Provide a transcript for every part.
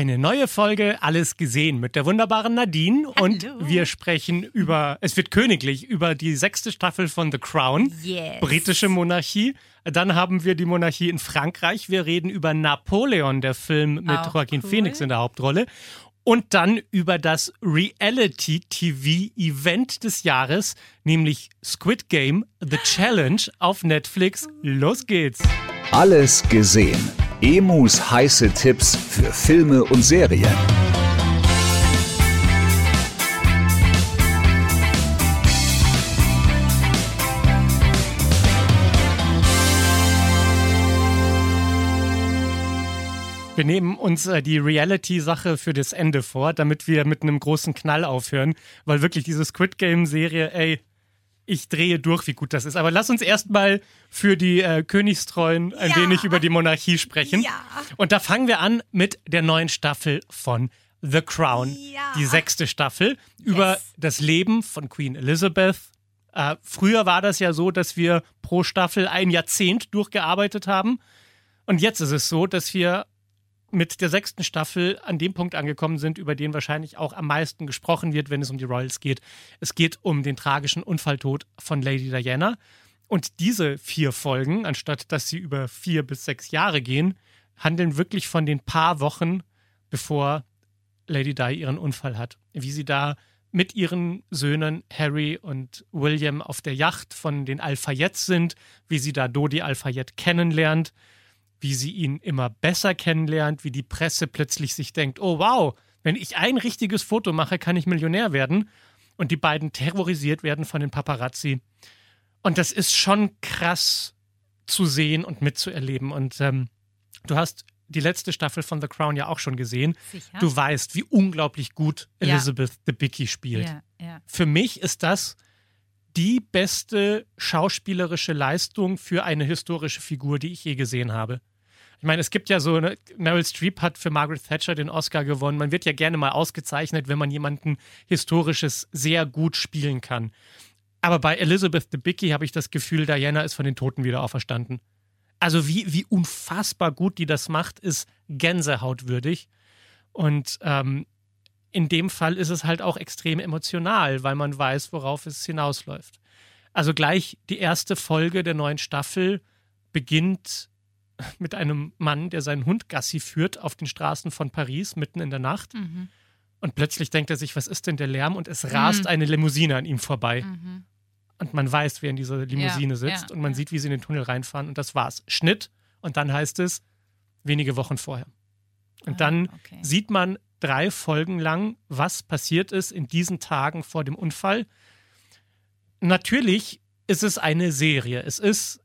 Eine neue Folge Alles gesehen mit der wunderbaren Nadine und Hallo. wir sprechen über, es wird königlich, über die sechste Staffel von The Crown, Yes. britische Monarchie. Dann haben wir die Monarchie in Frankreich. Wir reden über Napoleon, der Film mit Auch Joaquin cool. Phoenix in der Hauptrolle. Und dann über das Reality-TV-Event des Jahres, nämlich Squid Game, The Challenge auf Netflix. Los geht's! Alles gesehen. Emus heiße Tipps für Filme und Serien. Wir nehmen uns äh, die Reality-Sache für das Ende vor, damit wir mit einem großen Knall aufhören, weil wirklich diese Squid Game-Serie, ey, ich drehe durch, wie gut das ist. Aber lass uns erstmal für die äh, Königstreuen ein Ja. wenig über die Monarchie sprechen. Ja. Und da fangen wir an mit der neuen Staffel von The Crown, Ja. die sechste Staffel, über das Leben von Queen Elizabeth. Äh, früher war das ja so, dass wir pro Staffel ein Jahrzehnt durchgearbeitet haben. Und jetzt ist es so, dass wir mit der sechsten Staffel an dem Punkt angekommen sind, über den wahrscheinlich auch am meisten gesprochen wird, wenn es um die Royals geht. Es geht um den tragischen Unfalltod von Lady Diana. Und diese vier Folgen, anstatt dass sie über vier bis sechs Jahre gehen, handeln wirklich von den paar Wochen, bevor Lady Di ihren Unfall hat. Wie sie da mit ihren Söhnen Harry und William auf der Yacht von den Alphayettes sind, wie sie da Dodi Alphayette kennenlernt, wie sie ihn immer besser kennenlernt, wie die Presse plötzlich sich denkt, oh wow, wenn ich ein richtiges Foto mache, kann ich Millionär werden. Und die beiden terrorisiert werden von den Paparazzi. Und das ist schon krass zu sehen und mitzuerleben. Und ähm, du hast die letzte Staffel von The Crown ja auch schon gesehen. Sicher? Du weißt, wie unglaublich gut Ja. Elizabeth Debicki spielt. Ja, ja. Für mich ist das die beste schauspielerische Leistung für eine historische Figur, die ich je gesehen habe. Ich meine, es gibt ja so, eine, Meryl Streep hat für Margaret Thatcher den Oscar gewonnen. Man wird ja gerne mal ausgezeichnet, wenn man jemanden Historisches sehr gut spielen kann. Aber bei Elizabeth Debicki habe ich das Gefühl, Diana ist von den Toten wieder auferstanden. Also wie, wie unfassbar gut die das macht, ist gänsehautwürdig. Und ähm, in dem Fall ist es halt auch extrem emotional, weil man weiß, worauf es hinausläuft. Also gleich die erste Folge der neuen Staffel beginnt mit einem Mann, der seinen Hund Gassi führt auf den Straßen von Paris mitten in der Nacht. Mhm. Und plötzlich denkt er sich, was ist denn der Lärm? Und es rast eine Limousine an ihm vorbei. Mhm. Und man weiß, wer in dieser Limousine Ja, sitzt. ja, und man ja. sieht, wie sie in den Tunnel reinfahren. Und das war's. Schnitt. Und dann heißt es, wenige Wochen vorher. Und Ah, dann okay. sieht man drei Folgen lang, was passiert ist in diesen Tagen vor dem Unfall. Natürlich ist es eine Serie. Es ist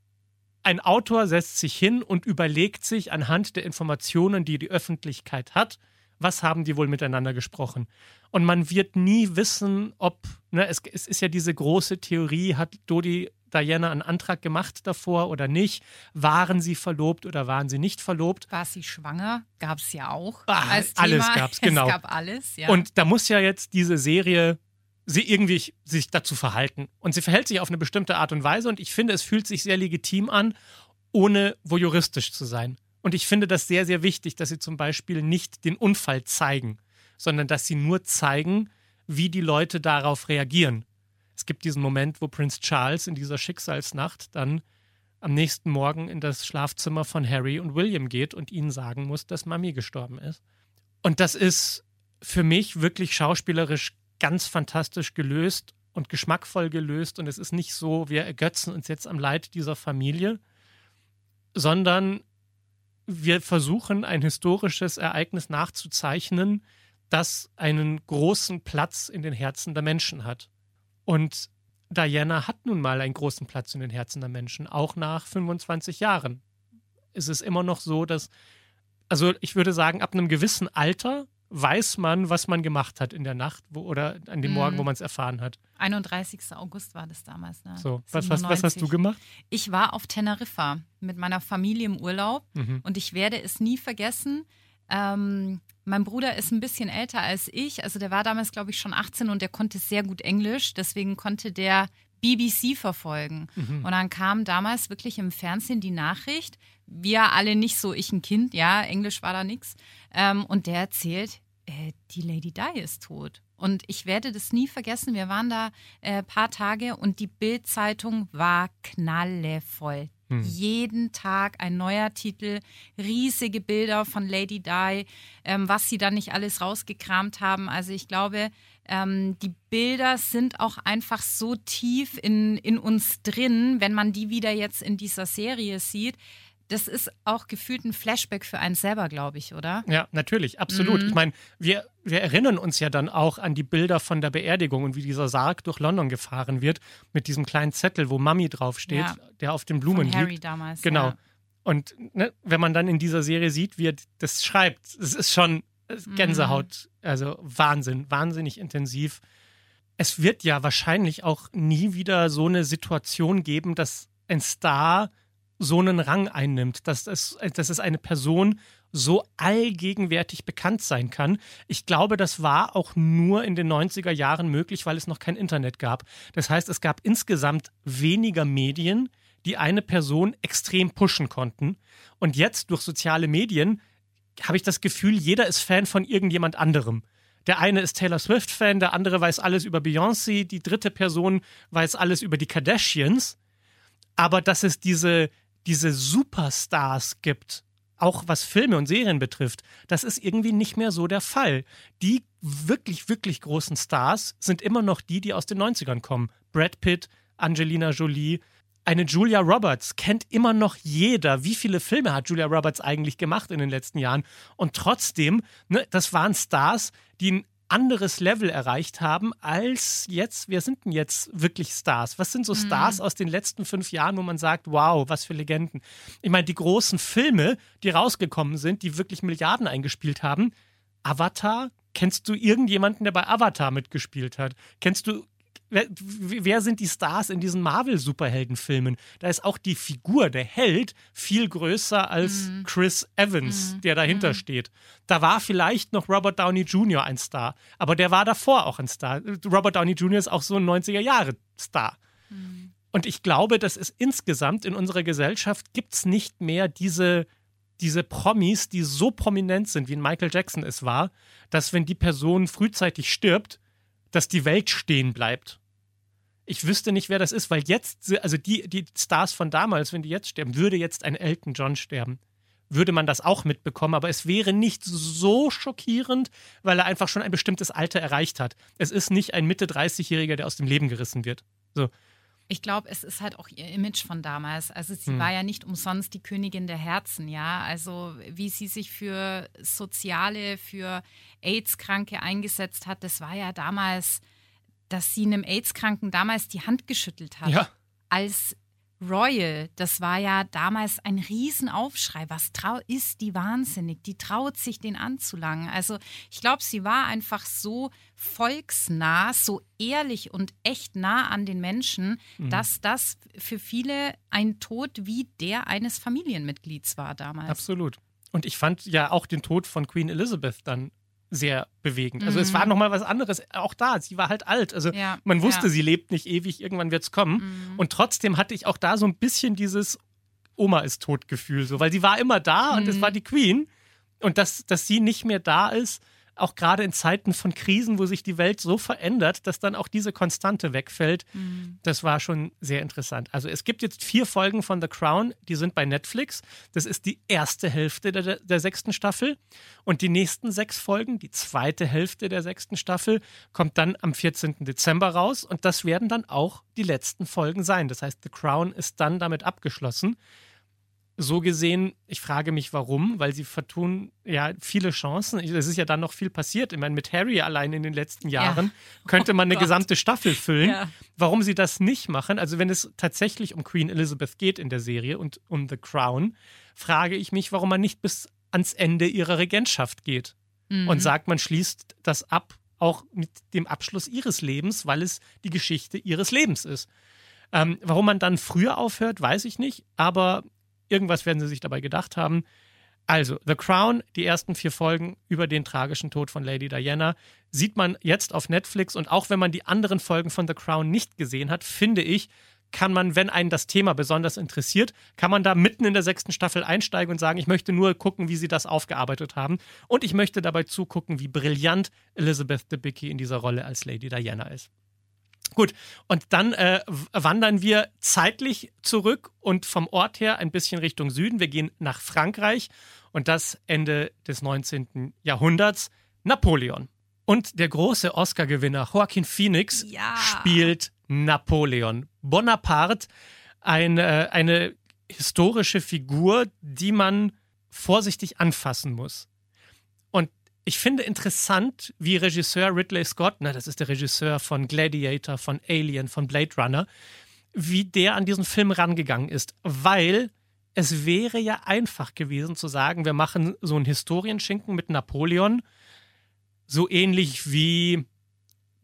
ein Autor setzt sich hin und überlegt sich anhand der Informationen, die die Öffentlichkeit hat, was haben die wohl miteinander gesprochen. Und man wird nie wissen, ob, ne, es, es ist ja diese große Theorie, hat Dodi Diana einen Antrag gemacht davor oder nicht? Waren sie verlobt oder waren sie nicht verlobt? War sie schwanger? Gab es ja auch. Ah, alles Thema. gab's, genau. Es gab alles, ja. Und da muss ja jetzt diese Serie sie irgendwie sich dazu verhalten. Und sie verhält sich auf eine bestimmte Art und Weise und ich finde, es fühlt sich sehr legitim an, ohne voyeuristisch zu sein. Und ich finde das sehr, sehr wichtig, dass sie zum Beispiel nicht den Unfall zeigen, sondern dass sie nur zeigen, wie die Leute darauf reagieren. Es gibt diesen Moment, wo Prinz Charles in dieser Schicksalsnacht dann am nächsten Morgen in das Schlafzimmer von Harry und William geht und ihnen sagen muss, dass Mami gestorben ist. Und das ist für mich wirklich schauspielerisch ganz fantastisch gelöst und geschmackvoll gelöst. Und es ist nicht so, wir ergötzen uns jetzt am Leid dieser Familie, sondern wir versuchen, ein historisches Ereignis nachzuzeichnen, das einen großen Platz in den Herzen der Menschen hat. Und Diana hat nun mal einen großen Platz in den Herzen der Menschen, auch nach 25 Jahren. Es ist immer noch so, dass, also ich würde sagen, ab einem gewissen Alter weiß man, was man gemacht hat in der Nacht wo, oder an dem Morgen, wo man es erfahren hat. 31. August war das damals. Ne? So, was, was, was hast du 97. gemacht? Ich war auf Teneriffa mit meiner Familie im Urlaub Mhm. und ich werde es nie vergessen. Ähm, mein Bruder ist ein bisschen älter als ich, also der war damals, glaube ich, schon 18 und der konnte sehr gut Englisch. Deswegen konnte der BBC verfolgen. Mhm. Und dann kam damals wirklich im Fernsehen die Nachricht, wir alle nicht so, ich ein Kind, ja, Englisch war da nix. Ähm, und der erzählt, äh, die Lady Di ist tot. Und ich werde das nie vergessen. Wir waren da ein äh, paar Tage und die Bild-Zeitung war knallevoll. Hm. Jeden Tag ein neuer Titel, riesige Bilder von Lady Di, ähm, was sie dann nicht alles rausgekramt haben. Also ich glaube, ähm, die Bilder sind auch einfach so tief in, in uns drin, wenn man die wieder jetzt in dieser Serie sieht. Das ist auch gefühlt ein Flashback für einen selber, glaube ich, oder? Ja, natürlich, absolut. Mhm. Ich meine, wir, wir erinnern uns ja dann auch an die Bilder von der Beerdigung und wie dieser Sarg durch London gefahren wird mit diesem kleinen Zettel, wo Mami draufsteht, Ja. der auf den Blumen Von Harry liegt. damals. Genau. Ja. Und ne, wenn man dann in dieser Serie sieht, wie er das schreibt, es ist schon. Gänsehaut, also Wahnsinn, wahnsinnig intensiv. Es wird ja wahrscheinlich auch nie wieder so eine Situation geben, dass ein Star so einen Rang einnimmt, dass es, dass es eine Person so allgegenwärtig bekannt sein kann. Ich glaube, das war auch nur in den 90er Jahren möglich, weil es noch kein Internet gab. Das heißt, es gab insgesamt weniger Medien, die eine Person extrem pushen konnten. Und jetzt durch soziale Medien habe ich das Gefühl, jeder ist Fan von irgendjemand anderem. Der eine ist Taylor Swift-Fan, der andere weiß alles über Beyoncé, die dritte Person weiß alles über die Kardashians. Aber dass es diese, diese Superstars gibt, auch was Filme und Serien betrifft, das ist irgendwie nicht mehr so der Fall. Die wirklich, wirklich großen Stars sind immer noch die, die aus den 90ern kommen. Brad Pitt, Angelina Jolie. Eine Julia Roberts kennt immer noch jeder. Wie viele Filme hat Julia Roberts eigentlich gemacht in den letzten Jahren? Und trotzdem, ne, das waren Stars, die ein anderes Level erreicht haben als jetzt. Wer sind denn jetzt wirklich Stars? Was sind so Stars aus den letzten fünf Jahren, wo man sagt, wow, was für Legenden? Ich meine, die großen Filme, die rausgekommen sind, die wirklich Milliarden eingespielt haben. Avatar? Kennst du irgendjemanden, der bei Avatar mitgespielt hat? Kennst du Wer, wer sind die Stars in diesen Marvel-Superheldenfilmen? Da ist auch die Figur, der Held, viel größer als Chris Evans, der dahinter steht. Da war vielleicht noch Robert Downey Jr. ein Star, aber der war davor auch ein Star. Robert Downey Jr. ist auch so ein 90er-Jahre-Star. Und ich glaube, dass es insgesamt in unserer Gesellschaft gibt es nicht mehr diese, diese Promis, die so prominent sind, wie Michael Jackson es war, dass wenn die Person frühzeitig stirbt, dass die Welt stehen bleibt. Ich wüsste nicht, wer das ist, weil jetzt, also die, die Stars von damals, wenn die jetzt sterben, würde jetzt ein Elton John sterben, würde man das auch mitbekommen, aber es wäre nicht so schockierend, weil er einfach schon ein bestimmtes Alter erreicht hat. Es ist nicht ein Mitte 30-Jähriger, der aus dem Leben gerissen wird. So. Ich glaube, es ist halt auch ihr Image von damals. Also sie Hm. war ja nicht umsonst die Königin der Herzen, ja. Also wie sie sich für Soziale, für AIDS-Kranke eingesetzt hat, das war ja damals, dass sie einem AIDS-Kranken damals die Hand geschüttelt hat. Ja. Als Royal, das war ja damals ein Riesenaufschrei. Was trau ist die wahnsinnig? Die traut sich, den anzulangen. Also ich glaube, sie war einfach so volksnah, so ehrlich und echt nah an den Menschen, Mhm. dass das für viele ein Tod wie der eines Familienmitglieds war damals. Absolut. Und ich fand ja auch den Tod von Queen Elizabeth dann sehr bewegend. Also es Mhm. war nochmal was anderes. Auch da, sie war halt alt. Also Ja, man wusste, ja. sie lebt nicht ewig, irgendwann wird es kommen. Mhm. Und trotzdem hatte ich auch da so ein bisschen dieses Oma ist tot Gefühl, so, weil sie war immer da und es Mhm. war die Queen. Und dass, dass sie nicht mehr da ist, auch gerade in Zeiten von Krisen, wo sich die Welt so verändert, dass dann auch diese Konstante wegfällt, Mhm. das war schon sehr interessant. Also es gibt jetzt vier Folgen von The Crown, die sind bei Netflix. Das ist die erste Hälfte der, der sechsten Staffel. Und die nächsten sechs Folgen, die zweite Hälfte der sechsten Staffel, kommt dann am 14. Dezember raus. Und das werden dann auch die letzten Folgen sein. Das heißt, The Crown ist dann damit abgeschlossen. So gesehen, ich frage mich warum, weil sie vertun ja viele Chancen. Es ist ja dann noch viel passiert. Ich meine, mit Harry allein in den letzten Ja. Jahren könnte man eine Gott. gesamte Staffel füllen. Ja. Warum sie das nicht machen, also wenn es tatsächlich um Queen Elizabeth geht in der Serie und um The Crown, frage ich mich, warum man nicht bis ans Ende ihrer Regentschaft geht Mhm. und sagt, man schließt das ab, auch mit dem Abschluss ihres Lebens, weil es die Geschichte ihres Lebens ist. Ähm, warum man dann früher aufhört, weiß ich nicht, aber irgendwas werden sie sich dabei gedacht haben. Also, The Crown, die ersten vier Folgen über den tragischen Tod von Lady Diana, sieht man jetzt auf Netflix. Und auch wenn man die anderen Folgen von The Crown nicht gesehen hat, finde ich, kann man, wenn einen das Thema besonders interessiert, kann man da mitten in der sechsten Staffel einsteigen und sagen, ich möchte nur gucken, wie sie das aufgearbeitet haben. Und ich möchte dabei zugucken, wie brillant Elizabeth Debicki in dieser Rolle als Lady Diana ist. Gut, und dann äh, wandern wir zeitlich zurück und vom Ort her ein bisschen Richtung Süden. Wir gehen nach Frankreich und das Ende des 19. Jahrhunderts. Napoleon. Und der große Oscar-Gewinner Joaquin Phoenix Ja. spielt Napoleon. Bonaparte, eine, eine historische Figur, die man vorsichtig anfassen muss. Ich finde interessant, wie Regisseur Ridley Scott, na, das ist der Regisseur von Gladiator, von Alien, von Blade Runner, wie der an diesen Film rangegangen ist, weil es wäre ja einfach gewesen zu sagen, wir machen so einen Historienschinken mit Napoleon, so ähnlich wie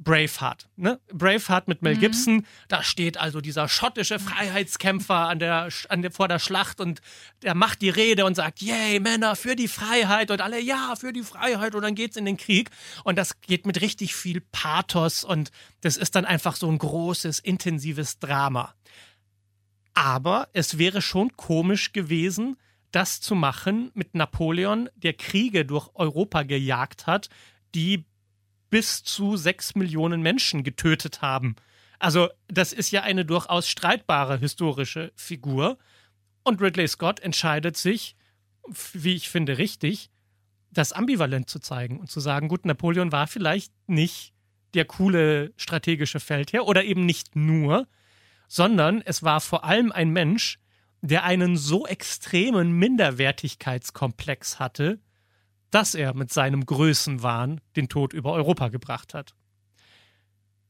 Braveheart. Ne? Braveheart mit Mel Gibson, da steht also dieser schottische Freiheitskämpfer an der, an der, vor der Schlacht und der macht die Rede und sagt, yay, Männer, für die Freiheit und alle, ja, für die Freiheit und dann geht's in den Krieg und das geht mit richtig viel Pathos und das ist dann einfach so ein großes, intensives Drama. Aber es wäre schon komisch gewesen, das zu machen mit Napoleon, der Kriege durch Europa gejagt hat, die bis zu sechs Millionen Menschen getötet haben. Also das ist ja eine durchaus streitbare historische Figur. Und Ridley Scott entscheidet sich, wie ich finde, richtig, das ambivalent zu zeigen und zu sagen, gut, Napoleon war vielleicht nicht der coole strategische Feldherr oder eben nicht nur, sondern es war vor allem ein Mensch, der einen so extremen Minderwertigkeitskomplex hatte, dass er mit seinem Größenwahn den Tod über Europa gebracht hat.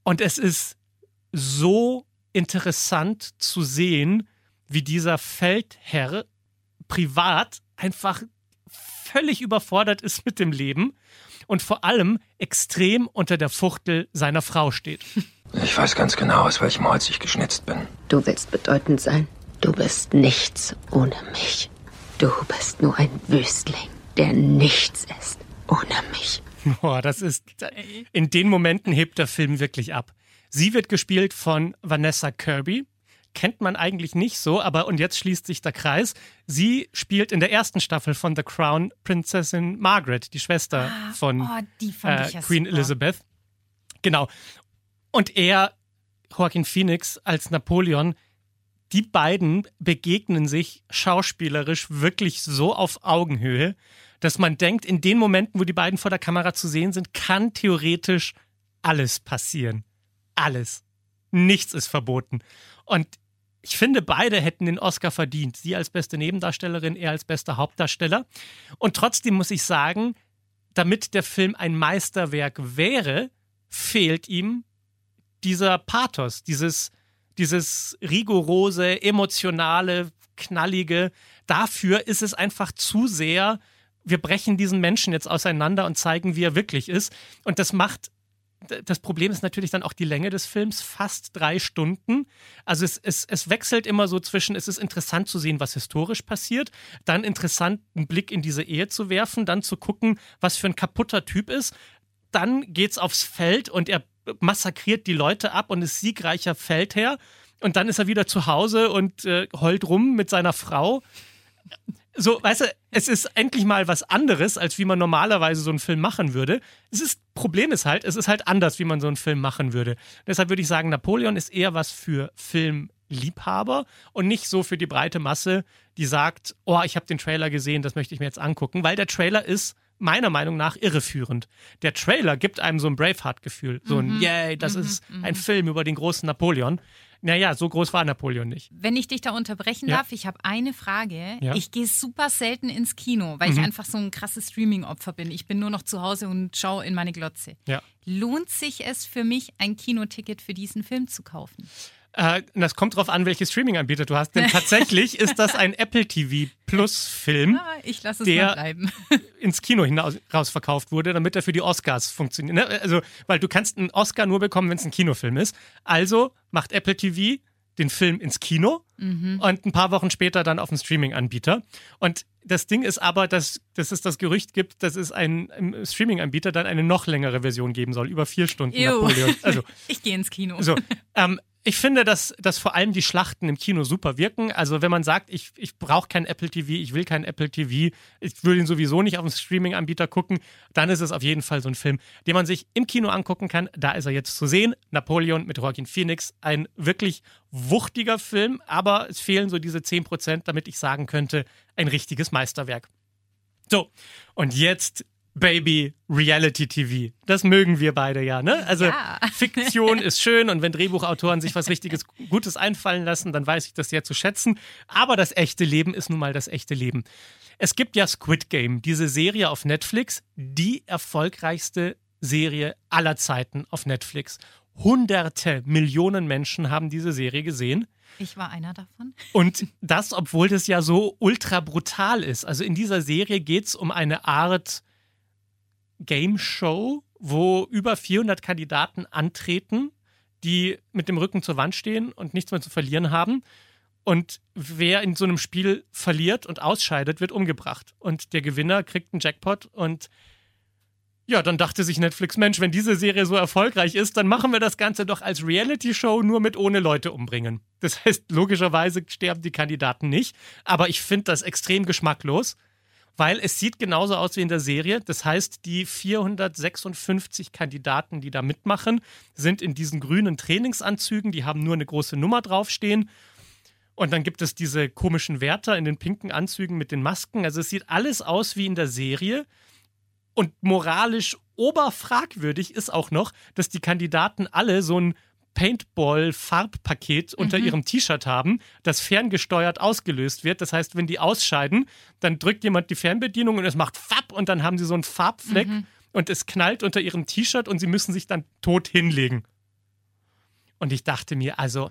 Und es ist so interessant zu sehen, wie dieser Feldherr privat einfach völlig überfordert ist mit dem Leben und vor allem extrem unter der Fuchtel seiner Frau steht. Ich weiß ganz genau, aus welchem Holz ich geschnitzt bin. Du willst bedeutend sein. Du bist nichts ohne mich. Du bist nur ein Wüstling, der nichts ist ohne mich. Boah, das ist. In den Momenten hebt der Film wirklich ab. Sie wird gespielt von Vanessa Kirby. Kennt man eigentlich nicht so, aber und jetzt schließt sich der Kreis. Sie spielt in der ersten Staffel von The Crown Prinzessin Margaret, die Schwester von oh, äh, ja Queen super. Elizabeth. Genau. Und er, Joaquin Phoenix als Napoleon, die beiden begegnen sich schauspielerisch wirklich so auf Augenhöhe, dass man denkt, in den Momenten, wo die beiden vor der Kamera zu sehen sind, kann theoretisch alles passieren. Alles. Nichts ist verboten. Und ich finde, beide hätten den Oscar verdient. Sie als beste Nebendarstellerin, er als bester Hauptdarsteller. Und trotzdem muss ich sagen, damit der Film ein Meisterwerk wäre, fehlt ihm dieser Pathos, dieses, dieses rigorose, emotionale, knallige. Dafür ist es einfach zu sehr, wir brechen diesen Menschen jetzt auseinander und zeigen, wie er wirklich ist. Und das macht das Problem ist natürlich dann auch die Länge des Films, fast drei Stunden. Also es, es, es wechselt immer so zwischen, es ist interessant zu sehen, was historisch passiert, dann interessant, einen Blick in diese Ehe zu werfen, dann zu gucken, was für ein kaputter Typ ist. Dann geht's aufs Feld und er massakriert die Leute ab und ist siegreicher Feldherr. Und dann ist er wieder zu Hause und äh, heult rum mit seiner Frau so, weißt du, es ist endlich mal was anderes, als wie man normalerweise so einen Film machen würde. Das ist, Problem ist halt, es ist halt anders, wie man so einen Film machen würde. Deshalb würde ich sagen, Napoleon ist eher was für Filmliebhaber und nicht so für die breite Masse, die sagt, oh, ich habe den Trailer gesehen, das möchte ich mir jetzt angucken, weil der Trailer ist meiner Meinung nach irreführend. Der Trailer gibt einem so ein Braveheart-Gefühl, so ein, yay, das ist ein Film über den großen Napoleon. Naja, so groß war Napoleon nicht. Wenn ich dich da unterbrechen Ja. darf, ich habe eine Frage. Ja. Ich gehe super selten ins Kino, weil ich Mhm. einfach so ein krasses Streaming-Opfer bin. Ich bin nur noch zu Hause und schaue in meine Glotze. Ja. Lohnt sich es für mich, ein Kinoticket für diesen Film zu kaufen? Äh, das kommt drauf an, welche Streaming-Anbieter du hast. Denn tatsächlich ist das ein Apple TV Plus-Film, Ah, ich lasse es Der- ins Kino hinaus rausverkauft wurde, damit er für die Oscars funktioniert. Ne? Also, weil du kannst einen Oscar nur bekommen, wenn es ein Kinofilm ist. Also macht Apple TV den Film ins Kino und ein paar Wochen später dann auf dem Streaming-Anbieter. Und das Ding ist aber, dass, dass es das Gerücht gibt, dass es einen im Streaming-Anbieter dann eine noch längere Version geben soll, über vier Stunden Ew. Napoleon. Also Ich gehe ins Kino. so, ähm, ich finde, dass, dass vor allem die Schlachten im Kino super wirken. Also wenn man sagt, ich, ich brauche kein Apple TV, ich will kein Apple TV, ich will ihn sowieso nicht auf dem Streaming-Anbieter gucken, dann ist es auf jeden Fall so ein Film, den man sich im Kino angucken kann. Da ist er jetzt zu sehen. Napoleon mit Joaquin Phoenix, ein wirklich wuchtiger Film, aber es fehlen so diese 10%, damit ich sagen könnte, ein richtiges Meisterwerk. So, und jetzt Baby Reality TV. Das mögen wir beide ja, ne? Also Ja. Fiktion ist schön und wenn Drehbuchautoren sich was richtiges Gutes einfallen lassen, dann weiß ich das sehr zu schätzen. Aber das echte Leben ist nun mal das echte Leben. Es gibt ja Squid Game, diese Serie auf Netflix, die erfolgreichste Serie aller Zeiten auf Netflix. Hunderte Millionen Menschen haben diese Serie gesehen. Ich war einer davon. Und das, obwohl das ja so ultra brutal ist. Also in dieser Serie geht es um eine Art Game Show, wo über 400 Kandidaten antreten, die mit dem Rücken zur Wand stehen und nichts mehr zu verlieren haben. Und wer in so einem Spiel verliert und ausscheidet, wird umgebracht. Und der Gewinner kriegt einen Jackpot und ja, dann dachte sich Netflix, Mensch, wenn diese Serie so erfolgreich ist, dann machen wir das Ganze doch als Reality-Show nur mit ohne Leute umbringen. Das heißt, logischerweise sterben die Kandidaten nicht, aber ich finde das extrem geschmacklos, weil es sieht genauso aus wie in der Serie. Das heißt, die 456 Kandidaten, die da mitmachen, sind in diesen grünen Trainingsanzügen, die haben nur eine große Nummer draufstehen. Und dann gibt es diese komischen Wärter in den pinken Anzügen mit den Masken. Also es sieht alles aus wie in der Serie. Und moralisch oberfragwürdig ist auch noch, dass die Kandidaten alle so ein Paintball-Farbpaket unter ihrem T-Shirt haben, das ferngesteuert ausgelöst wird. Das heißt, wenn die ausscheiden, dann drückt jemand die Fernbedienung und es macht Fapp und dann haben sie so einen Farbfleck und es knallt unter ihrem T-Shirt und sie müssen sich dann tot hinlegen. Und ich dachte mir, also,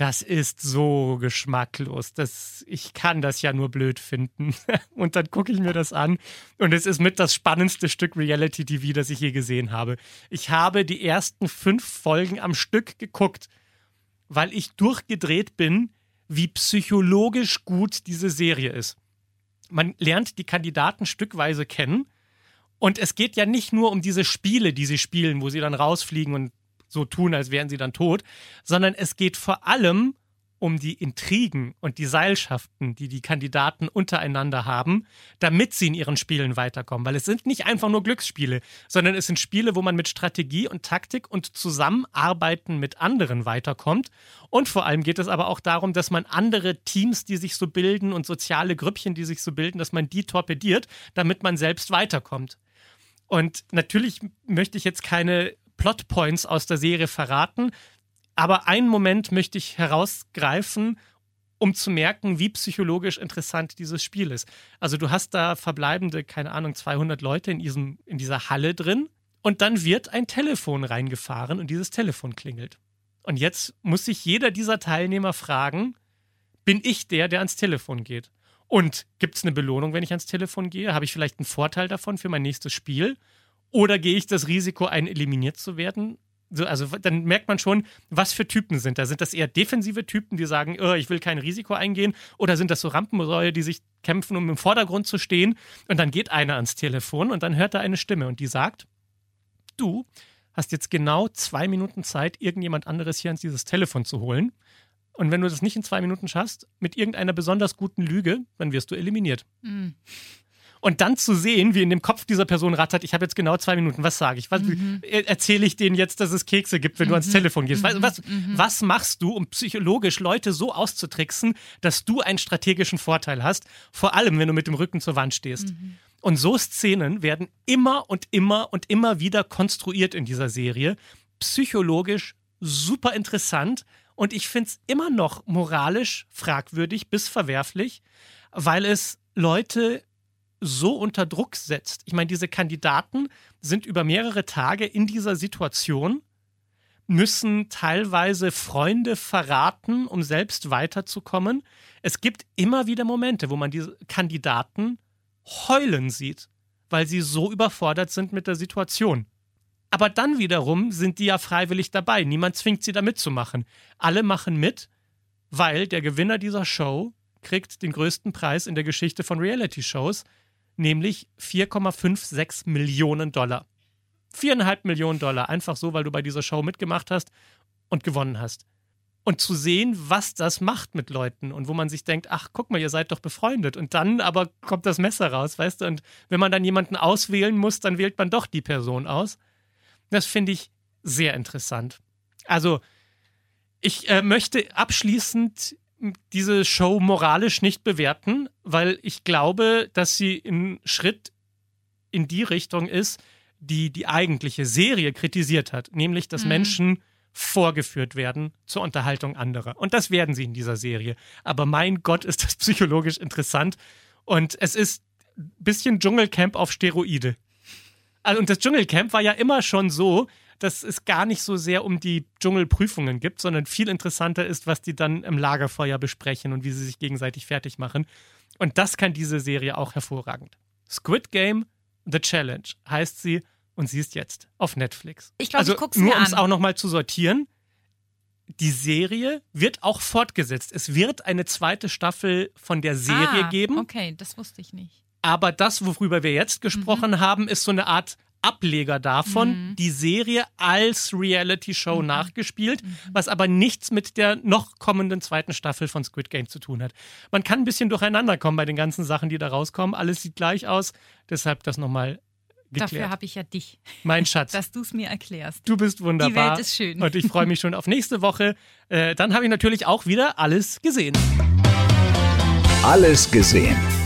das ist so geschmacklos. Das, ich kann das ja nur blöd finden. Und dann gucke ich mir das an. Und es ist mit das spannendste Stück Reality TV, das ich je gesehen habe. Ich habe die ersten fünf Folgen am Stück geguckt, weil ich durchgedreht bin, wie psychologisch gut diese Serie ist. Man lernt die Kandidaten stückweise kennen. Und es geht ja nicht nur um diese Spiele, die sie spielen, wo sie dann rausfliegen und so tun, als wären sie dann tot, sondern es geht vor allem um die Intrigen und die Seilschaften, die die Kandidaten untereinander haben, damit sie in ihren Spielen weiterkommen. Weil es sind nicht einfach nur Glücksspiele, sondern es sind Spiele, wo man mit Strategie und Taktik und Zusammenarbeiten mit anderen weiterkommt. Und vor allem geht es aber auch darum, dass man andere Teams, die sich so bilden und soziale Grüppchen, die sich so bilden, dass man die torpediert, damit man selbst weiterkommt. Und natürlich möchte ich jetzt keine Plotpoints aus der Serie verraten, aber einen Moment möchte ich herausgreifen, um zu merken, wie psychologisch interessant dieses Spiel ist. Also du hast da verbleibende, keine Ahnung, 200 Leute in, diesem, in dieser Halle drin und dann wird ein Telefon reingefahren und dieses Telefon klingelt. Und jetzt muss sich jeder dieser Teilnehmer fragen, bin ich der, der ans Telefon geht? Und gibt es eine Belohnung, wenn ich ans Telefon gehe? Habe ich vielleicht einen Vorteil davon für mein nächstes Spiel? Oder gehe ich das Risiko ein, eliminiert zu werden? So, also dann merkt man schon, was für Typen sind da. Sind das eher defensive Typen, die sagen, oh, ich will kein Risiko eingehen? Oder sind das so Rampensäue, die sich kämpfen, um im Vordergrund zu stehen? Und dann geht einer ans Telefon und dann hört er eine Stimme und die sagt, du hast jetzt genau zwei Minuten Zeit, irgendjemand anderes hier ans dieses Telefon zu holen. Und wenn du das nicht in zwei Minuten schaffst, mit irgendeiner besonders guten Lüge, dann wirst du eliminiert. Mhm. Und dann zu sehen, wie in dem Kopf dieser Person rattert, ich habe jetzt genau zwei Minuten, was sage ich? Was er- erzähle ich denen jetzt, dass es Kekse gibt, wenn du ans Telefon gehst? Was, was, was machst du, um psychologisch Leute so auszutricksen, dass du einen strategischen Vorteil hast, vor allem wenn du mit dem Rücken zur Wand stehst? Und so Szenen werden immer und immer und immer wieder konstruiert in dieser Serie. Psychologisch super interessant und ich finde es immer noch moralisch fragwürdig bis verwerflich, weil es Leute so unter Druck setzt. Ich meine, diese Kandidaten sind über mehrere Tage in dieser Situation, müssen teilweise Freunde verraten, um selbst weiterzukommen. Es gibt immer wieder Momente, wo man diese Kandidaten heulen sieht, weil sie so überfordert sind mit der Situation. Aber dann wiederum sind die ja freiwillig dabei. Niemand zwingt sie da mitzumachen. Alle machen mit, weil der Gewinner dieser Show kriegt den größten Preis in der Geschichte von Reality-Shows, nämlich 4,56 Millionen Dollar. Viereinhalb Millionen Dollar, einfach so, weil du bei dieser Show mitgemacht hast und gewonnen hast. Und zu sehen, was das macht mit Leuten und wo man sich denkt, ach, guck mal, ihr seid doch befreundet. Und dann aber kommt das Messer raus, weißt du? Und wenn man dann jemanden auswählen muss, dann wählt man doch die Person aus. Das finde ich sehr interessant. Also, ich äh, möchte abschließend diese Show moralisch nicht bewerten, weil ich glaube, dass sie ein Schritt in die Richtung ist, die die eigentliche Serie kritisiert hat, nämlich dass mhm. Menschen vorgeführt werden zur Unterhaltung anderer. Und das werden sie in dieser Serie. Aber mein Gott, ist das psychologisch interessant. Und es ist ein bisschen Dschungelcamp auf Steroide. Also, und das Dschungelcamp war ja immer schon so, dass es gar nicht so sehr um die Dschungelprüfungen gibt, sondern viel interessanter ist, was die dann im Lagerfeuer besprechen und wie sie sich gegenseitig fertig machen. Und das kann diese Serie auch hervorragend. Squid Game The Challenge heißt sie und sie ist jetzt auf Netflix. Ich glaube, also, ich guck's nur mir um es auch nochmal zu sortieren. Die Serie wird auch fortgesetzt. Es wird eine zweite Staffel von der Serie ah, geben. Okay, das wusste ich nicht. Aber das, worüber wir jetzt gesprochen Mhm. haben, ist so eine Art Ableger davon, die Serie als Mhm. Reality-Show nachgespielt, was aber nichts mit der noch kommenden zweiten Staffel von Squid Game zu tun hat. Man kann ein bisschen durcheinander kommen bei den ganzen Sachen, die da rauskommen. Alles sieht gleich aus. Deshalb das nochmal Dafür geklärt. habe ich ja dich, Mein Schatz. dass du es mir erklärst. Du bist wunderbar. Die Welt ist schön. Und ich freue mich schon auf nächste Woche. Äh, dann habe ich natürlich auch wieder alles gesehen. Alles gesehen.